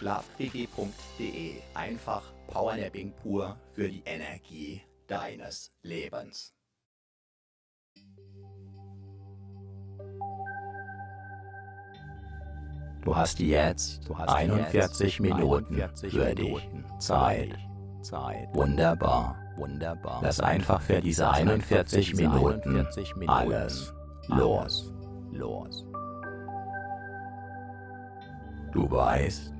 Schlafquickie.de. Einfach Powernapping pur für die Energie deines Lebens. Du hast jetzt du hast 41 jetzt Minuten 41 für dich Zeit. Zeit. Wunderbar. Wunderbar. Lass einfach für diese 41 Minuten, 41 Minuten alles los. Los. Du weißt,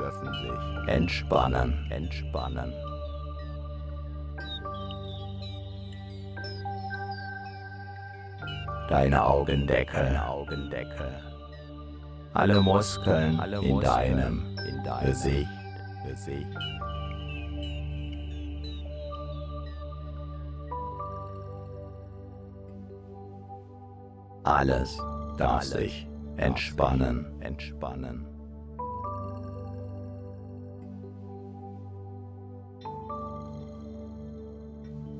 dürfen sich entspannen, entspannen. Deine Augendeckel, deine Augendeckel alle Muskeln alle in deinem, in deinem Gesicht. Gesicht. Alles darf sich entspannen, entspannen.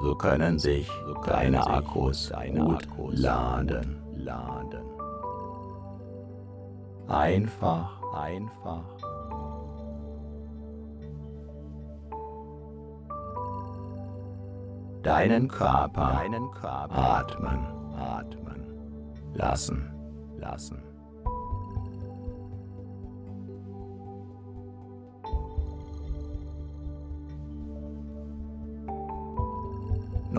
So können sich deine Akkus deine gut Akkus laden, laden. Einfach, einfach. Deinen Körper, deinen Körper atmen, atmen, lassen, lassen.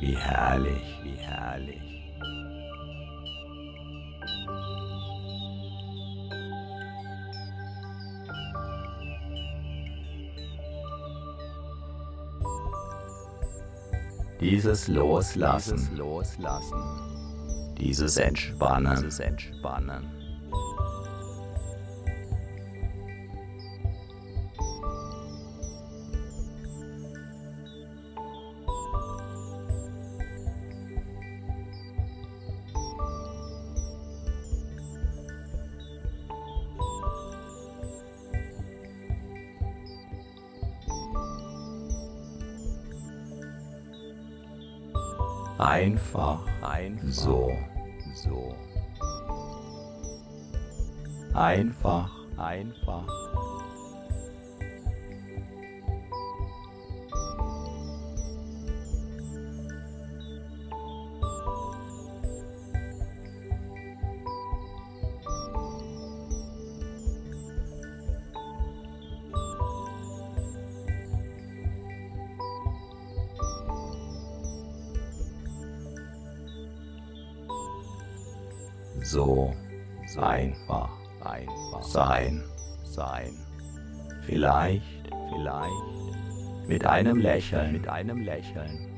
Wie herrlich, wie herrlich. Dieses Loslassen, dieses Loslassen, dieses Entspannen, dieses Entspannen. Einfach, einfach so, so. Einfach, einfach. Einem Lächeln, mit einem Lächeln.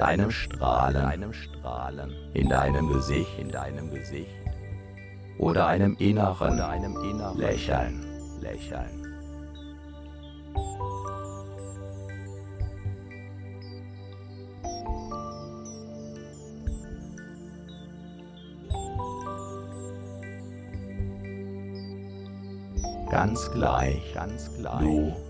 mit einem Strahlen, einem Strahlen. In deinem Gesicht, in deinem Gesicht. Oder einem inneren, oder einem inneren Lächeln, Lächeln. Ganz gleich, ganz gleich. Du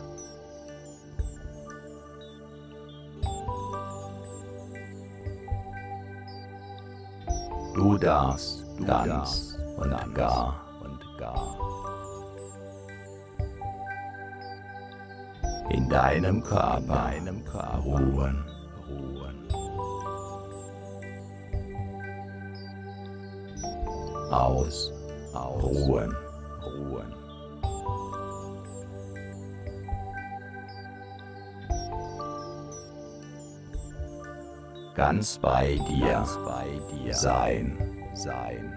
Du darfst du ganz darfst und gar und gar in deinem Körper, ruhen, ruhen. Aus, ruhen. Ganz bei dir, ganz bei dir sein, sein.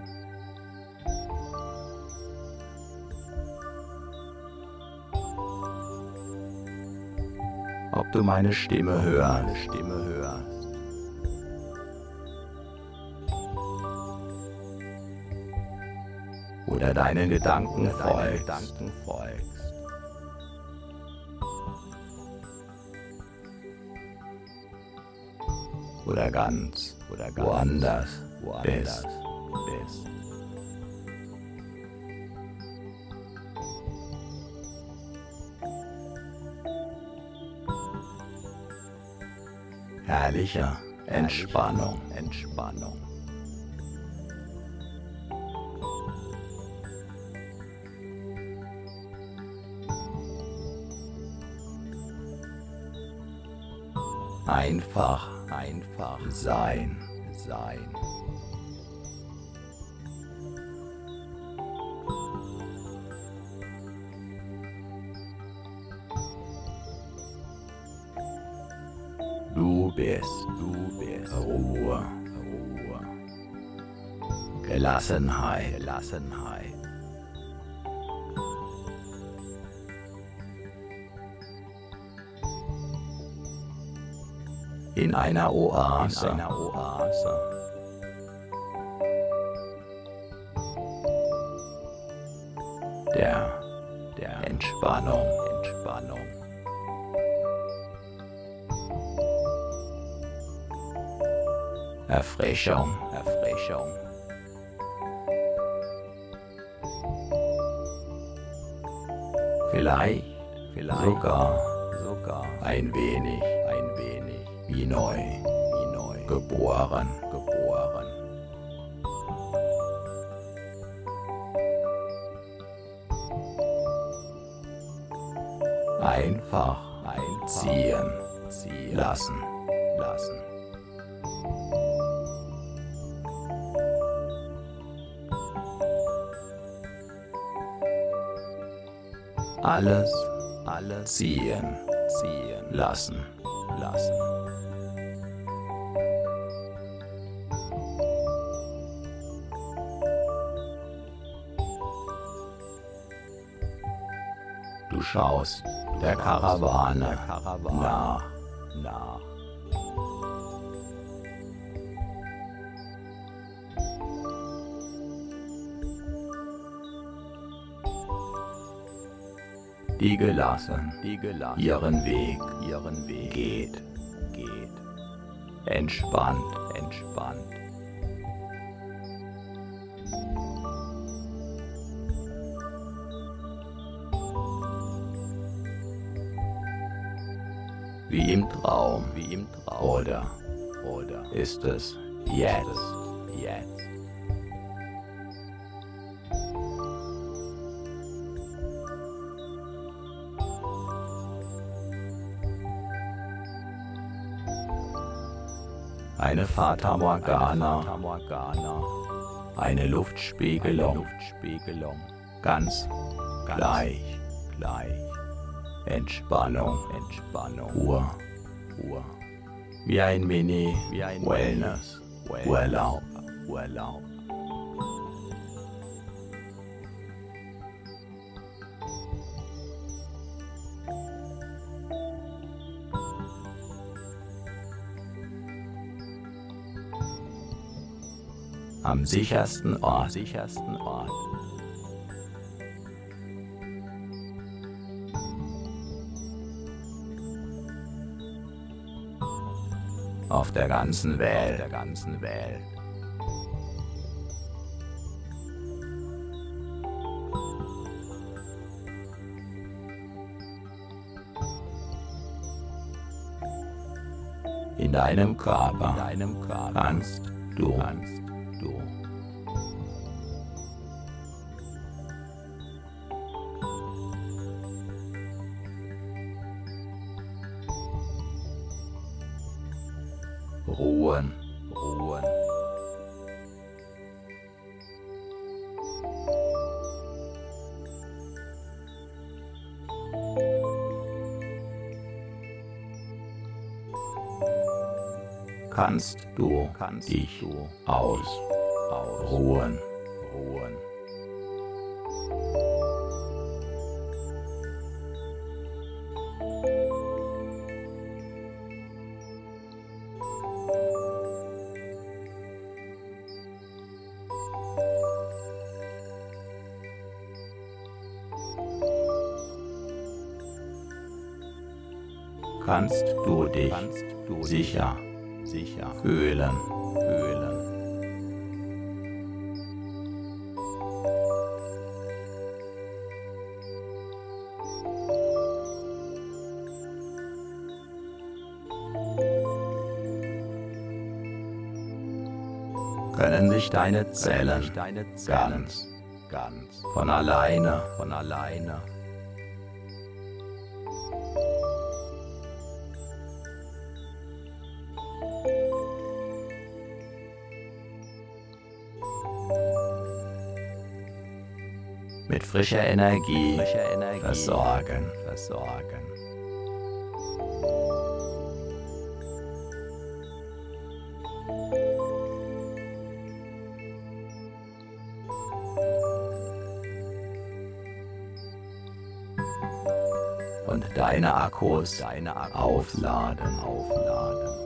Ob du meine Stimme hörst, Stimme hörst. Oder deinen Gedanken folgst. Oder ganz oder ganz woanders, woanders bist. bist. Herrlicher Entspannung, Entspannung. Einfach einfach sein, sein. Du bist, du bist Ruhe, Ruhe. Gelassenheit, Gelassenheit. In einer Oase. In einer Oase. Der, der Entspannung, Entspannung. Erfrischung, Erfrischung. Vielleicht, vielleicht sogar, sogar ein wenig wie neu, wie neu, geboren, geboren. Einfach einziehen, ziehen. Lassen, lassen. Alles, alles ziehen, ziehen. Lassen, lassen. Schaust der Karawane nach, nach. Die gelassen, die gelassen ihren Weg, ihren Weg geht, geht. Entspannt, entspannt. wie im Traum. Oder, oder ist es jetzt? Jetzt. Eine Fata Morgana. Eine Luftspiegelung. Luftspiegelung, Ganz gleich. Entspannung. Entspannung. Ruhe. Ruhe, wie ein Mini, wie ein Wellness, Urlaub, Urlaub. am sichersten Ort, sichersten Ort. Auf der ganzen Welt, der ganzen Welt. In deinem Körper, in deinem Körper kannst du, kannst Ruhen, ruhen. kannst du kannst dich du aus, sich deine Zellen, ganz, ganz. Von alleine, von alleine. Mit frischer Energie, frischer Energie versorgen, versorgen. Deine Akkus, deine Akkus. aufladen, aufladen.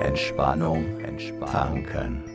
Entspannung, Entspannung, tanken,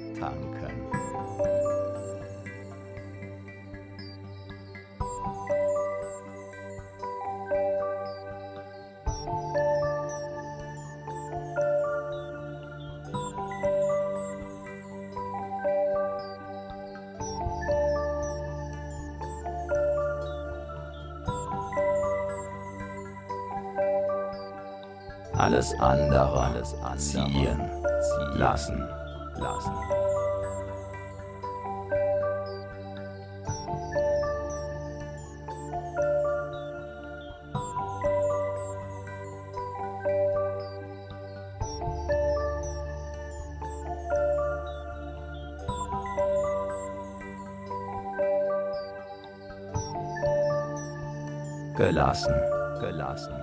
Gelassen, gelassen.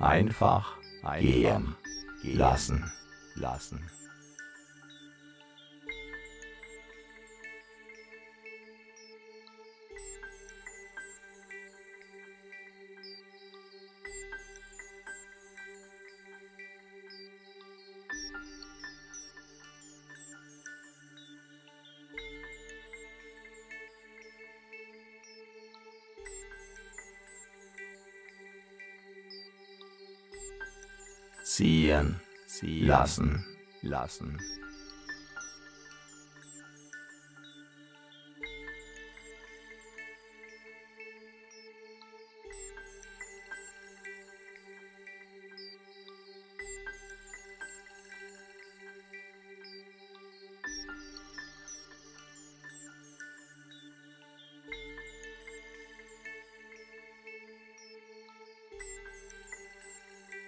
einfach, gehen, gehen lassen, lassen. Lassen, lassen.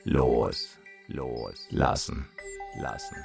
los, los, lassen, lassen.